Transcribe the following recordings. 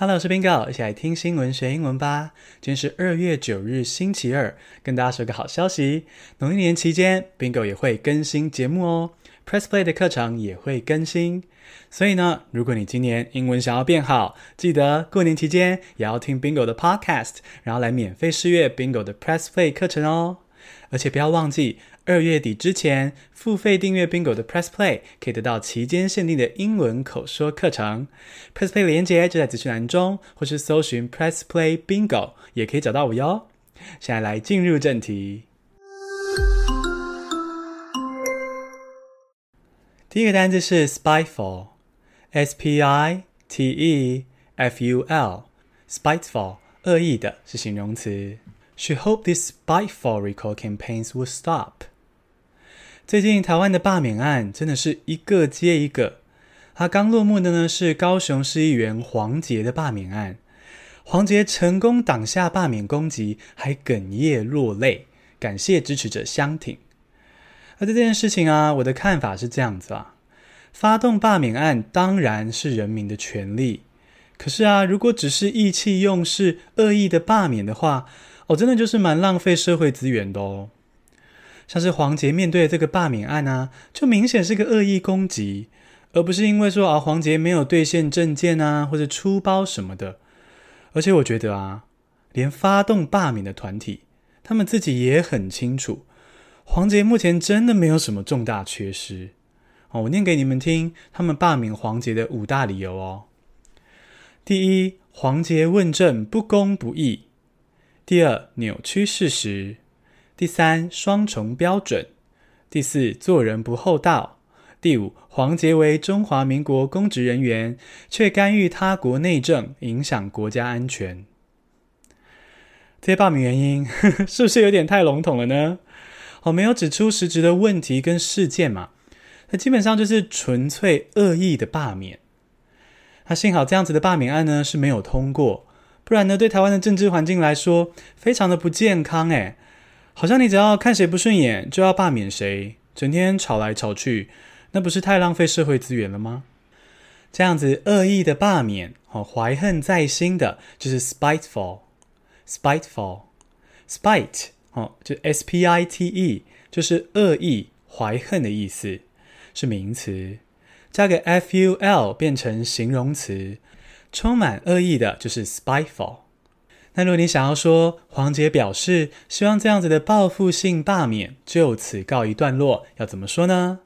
Hello，我是 Bingo，一起来听新闻学英文吧。今天是二月九日，星期二，跟大家说个好消息，农历年期间，Bingo 也会更新节目哦，Press Play 的课程也会更新。所以呢，如果你今年英文想要变好，记得过年期间也要听 Bingo 的 Podcast，然后来免费试阅 Bingo 的 Press Play 课程哦。而且不要忘记，二月底之前付费订阅 Bingo 的 Press Play，可以得到期间限定的英文口说课程。Press Play 连结就在资讯栏中，或是搜寻 Press Play Bingo 也可以找到我哟。现在来进入正题。第一个单字是 spiteful，S P I T E F U L，spiteful，恶意的是形容词。She hoped these spiteful recall campaigns would stop. 最近台湾的罢免案真的是一个接一个。他刚落幕的呢是高雄市议员黄杰的罢免案，黄杰成功挡下罢免攻击，还哽咽落泪，感谢支持者相挺。而这件事情啊，我的看法是这样子啊，发动罢免案当然是人民的权利，可是啊，如果只是意气用事、恶意的罢免的话，哦，真的就是蛮浪费社会资源的哦。像是黄杰面对的这个罢免案啊，就明显是个恶意攻击，而不是因为说啊黄杰没有兑现证件啊，或者出包什么的。而且我觉得啊，连发动罢免的团体，他们自己也很清楚，黄杰目前真的没有什么重大缺失。哦，我念给你们听，他们罢免黄杰的五大理由哦。第一，黄杰问政不公不义。第二，扭曲事实；第三，双重标准；第四，做人不厚道；第五，黄杰为中华民国公职人员，却干预他国内政，影响国家安全。这些罢免原因 是不是有点太笼统了呢？我没有指出实质的问题跟事件嘛，那基本上就是纯粹恶意的罢免。那幸好这样子的罢免案呢是没有通过。不然呢，对台湾的政治环境来说，非常的不健康诶。好像你只要看谁不顺眼，就要罢免谁，整天吵来吵去，那不是太浪费社会资源了吗？这样子恶意的罢免，哦，怀恨在心的，就是 spiteful，spiteful，spite，哦，就 S P I T E，就是恶意、怀恨的意思，是名词，加个 F U L 变成形容词。充满恶意的就是 spiteful。那如果你想要说黄捷表示希望这样子的报复性罢免就此告一段落，要怎么说呢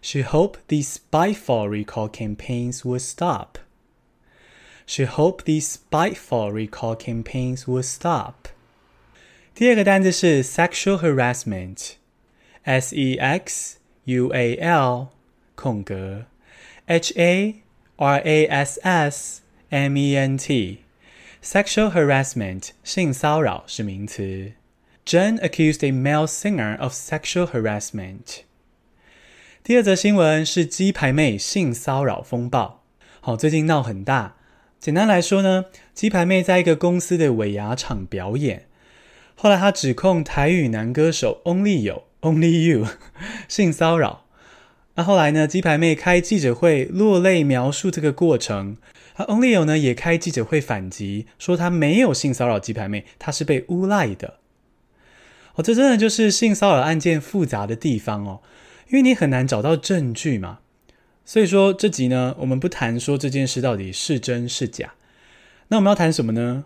？She hoped these spiteful recall campaigns would stop. She hoped these spiteful recall campaigns would stop. 第二个单字是 sexual harassment，S E X U A L 空格 H A R A S S M E N T. Sexual harassment 性骚扰是名词。Jen accused a male singer of sexual harassment。第二则新闻是鸡排妹性骚扰风暴。好，最近闹很大。简单来说呢，鸡排妹在一个公司的尾牙场表演，后来她指控台语男歌手 Only You Only You 性骚扰。那后来呢？鸡排妹开记者会落泪描述这个过程。而 Only You 呢也开记者会反击，说他没有性骚扰鸡排妹，他是被诬赖的。哦，这真的就是性骚扰案件复杂的地方哦，因为你很难找到证据嘛。所以说这集呢，我们不谈说这件事到底是真是假。那我们要谈什么呢？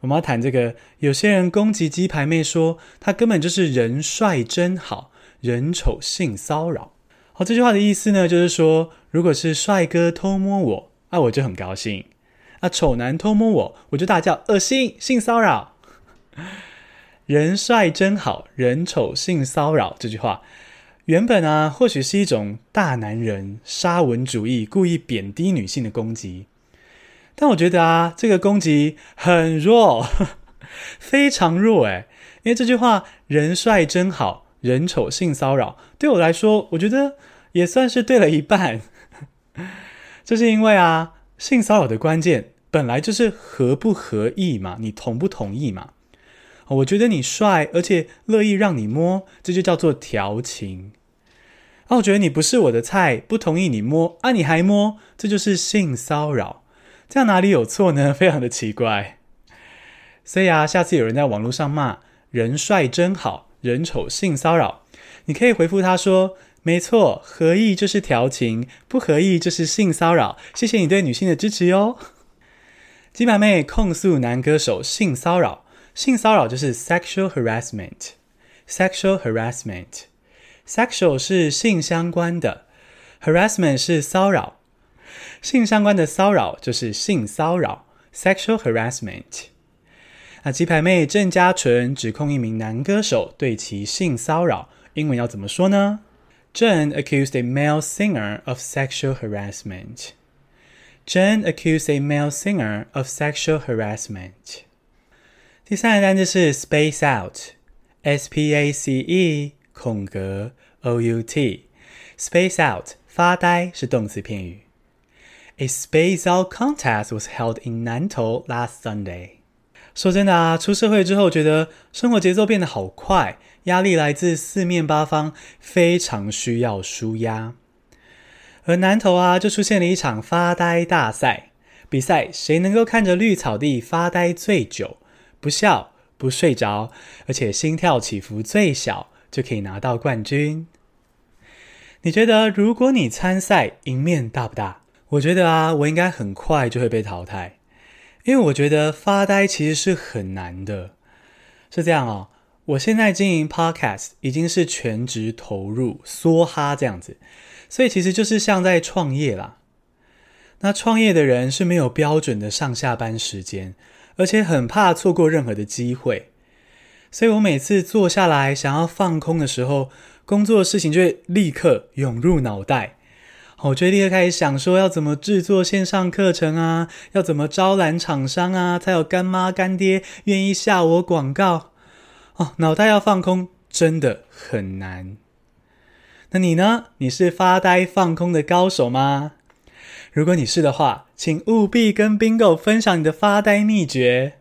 我们要谈这个，有些人攻击鸡排妹说，他根本就是人帅真好，人丑性骚扰。好，这句话的意思呢，就是说，如果是帅哥偷摸我，啊，我就很高兴；啊，丑男偷摸我，我就大叫恶心，性骚扰。人帅真好，人丑性骚扰。这句话原本啊，或许是一种大男人沙文主义，故意贬低女性的攻击。但我觉得啊，这个攻击很弱，非常弱诶，因为这句话“人帅真好”。人丑性骚扰，对我来说，我觉得也算是对了一半。这是因为啊，性骚扰的关键本来就是合不合意嘛，你同不同意嘛？我觉得你帅，而且乐意让你摸，这就叫做调情。啊我觉得你不是我的菜，不同意你摸，啊，你还摸，这就是性骚扰。这样哪里有错呢？非常的奇怪。所以啊，下次有人在网络上骂“人帅真好，人丑性骚扰”，你可以回复他说：“没错，合意就是调情，不合意就是性骚扰。”谢谢你对女性的支持哟。鸡排妹控诉男歌手性骚扰，性骚扰就是 sexual harassment，sexual harassment，sexual 是性相关的，harassment 是骚扰，性相关的骚扰就是性骚扰，sexual harassment。那鸡排妹郑家纯指控一名男歌手对其性骚扰，英文要怎么说呢？郑 accused a male singer of sexual harassment. Jen accused a male singer of sexual harassment. 第三个单词是 space out，S P A C E 空格 O U T。space out 发呆是动词片语。A space out contest was held in Nantou last Sunday. 说真的啊，出社会之后，觉得生活节奏变得好快，压力来自四面八方，非常需要舒压。而南投啊，就出现了一场发呆大赛，比赛谁能够看着绿草地发呆最久，不笑不睡着，而且心跳起伏最小，就可以拿到冠军。你觉得，如果你参赛，赢面大不大？我觉得啊，我应该很快就会被淘汰。因为我觉得发呆其实是很难的，是这样哦。我现在经营 Podcast 已经是全职投入，梭哈这样子，所以其实就是像在创业啦。那创业的人是没有标准的上下班时间，而且很怕错过任何的机会，所以我每次坐下来想要放空的时候，工作的事情就会立刻涌入脑袋。我就立刻开始想说，要怎么制作线上课程啊？要怎么招揽厂商啊？才有干妈干爹愿意下我广告？哦，脑袋要放空真的很难。那你呢？你是发呆放空的高手吗？如果你是的话，请务必跟 Bingo 分享你的发呆秘诀。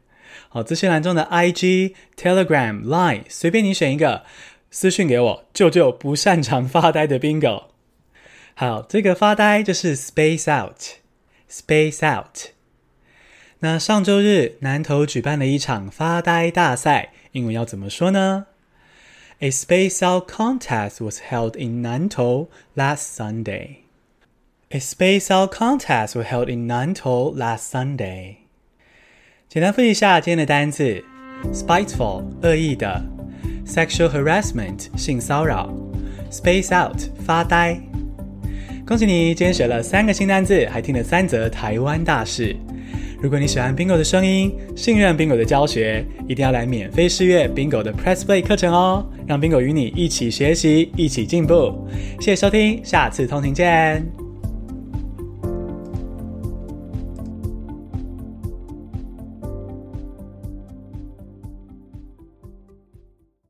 好，资讯栏中的 IG、Telegram、Line，随便你选一个，私讯给我，救救不擅长发呆的 Bingo。好，这个发呆就是 space out，space out。那上周日南投举办了一场发呆大赛，英文要怎么说呢？A space out contest was held in Nantou last Sunday. A space out contest was held in Nantou last Sunday. 简单复习一下今天的单词：spiteful 恶意的，sexual harassment 性骚扰，space out 发呆。 恭喜你，今天学了三个新单字，还听了三则台湾大事。如果你喜欢 Bingo 的声音，信任 Bingo 的教学，一定要来免费试阅 Bingo 的 Press Play 课程哦，让 Bingo 与你一起学习，一起进步。谢谢收听，下次通勤见。